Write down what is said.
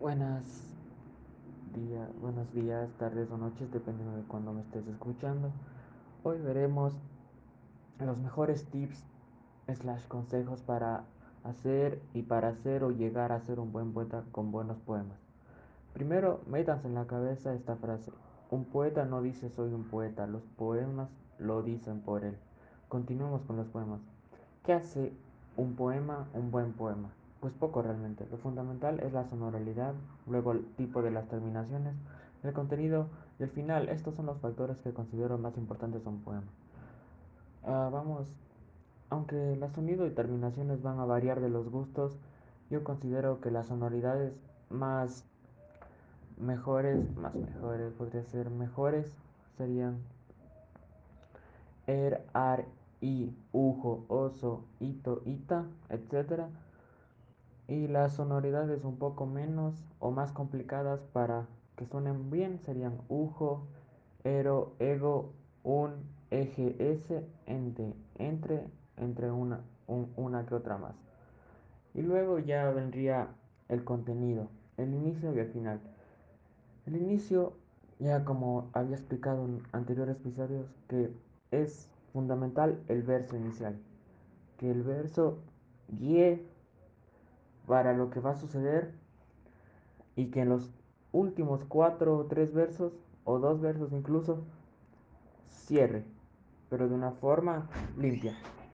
Buenas días, buenos días, tardes o noches, dependiendo de cuando me estés escuchando. Hoy veremos los mejores tips slash consejos para hacer y para hacer o llegar a ser un buen poeta con buenos poemas. Primero, métanse en la cabeza esta frase. Un poeta no dice soy un poeta, los poemas lo dicen por él. Continuemos con los poemas. ¿Qué hace un poema un buen poema? Pues poco realmente. Lo fundamental es la sonoralidad, luego el tipo de las terminaciones, el contenido y el final. Estos son los factores que considero más importantes de un poema. Uh, vamos, aunque el sonido y terminaciones van a variar de los gustos, yo considero que las sonoridades más mejores, más mejores, podría ser mejores, serían er, ar, i, ujo, oso, ito, ita, etc y las sonoridades un poco menos o más complicadas para que suenen bien serían ujo, ero, ego, un, eje, s, ente, entre, entre una, un, una que otra más. Y luego ya vendría el contenido, el inicio y el final. El inicio, ya como había explicado en anteriores episodios, que es fundamental el verso inicial. Que el verso guíe para lo que va a suceder y que en los últimos cuatro o tres versos o dos versos incluso cierre, pero de una forma limpia.